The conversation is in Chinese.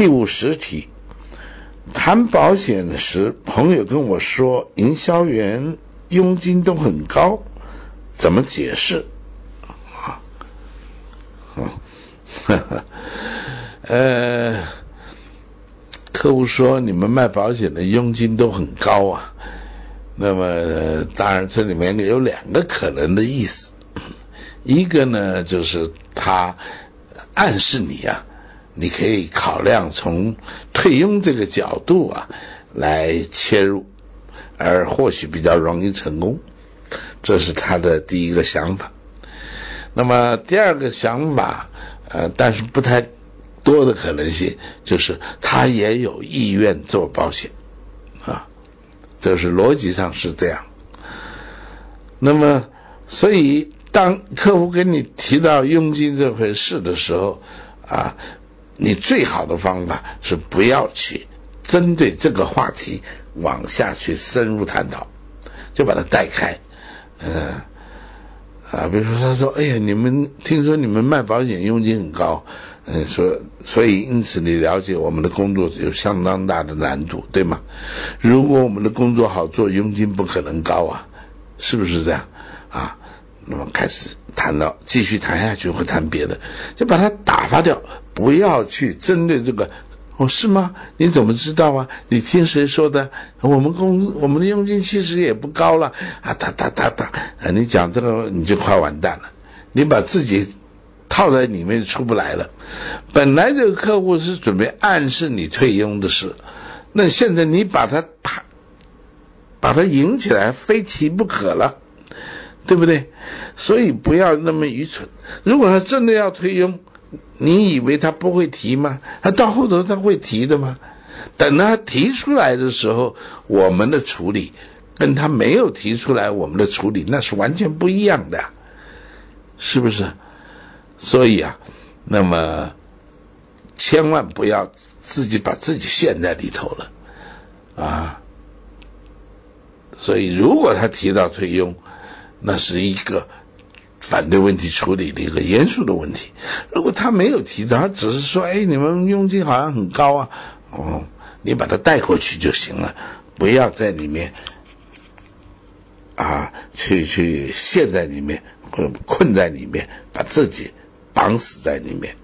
第五十题，谈保险时，朋友跟我说，营销员佣金都很高，怎么解释？啊，呵 呵呃，客户说你们卖保险的佣金都很高啊。那么，当然这里面有两个可能的意思，一个呢就是他暗示你啊。你可以考量从退佣这个角度啊来切入，而或许比较容易成功，这是他的第一个想法。那么第二个想法，呃，但是不太多的可能性，就是他也有意愿做保险啊，这是逻辑上是这样。那么，所以当客户跟你提到佣金这回事的时候啊。你最好的方法是不要去针对这个话题往下去深入探讨，就把它带开。嗯啊，比如说他说：“哎呀，你们听说你们卖保险佣金很高，嗯，所所以因此你了解我们的工作有相当大的难度，对吗？如果我们的工作好做，佣金不可能高啊，是不是这样啊？那么开始谈到继续谈下去会谈别的，就把它打发掉。”不要去针对这个，哦，是吗？你怎么知道啊？你听谁说的？我们公司我们的佣金其实也不高了啊！哒哒哒哒，啊，你讲这个你就快完蛋了，你把自己套在里面出不来了。本来这个客户是准备暗示你退佣的事，那现在你把他把把他引起来，非提不可了，对不对？所以不要那么愚蠢。如果他真的要退佣，你以为他不会提吗？他到后头他会提的吗？等他提出来的时候，我们的处理跟他没有提出来，我们的处理那是完全不一样的，是不是？所以啊，那么千万不要自己把自己陷在里头了啊！所以如果他提到退佣，那是一个。反对问题处理的一个严肃的问题。如果他没有提到，他只是说：“哎，你们佣金好像很高啊。”哦，你把它带过去就行了，不要在里面啊，去去陷在里面，困困在里面，把自己绑死在里面。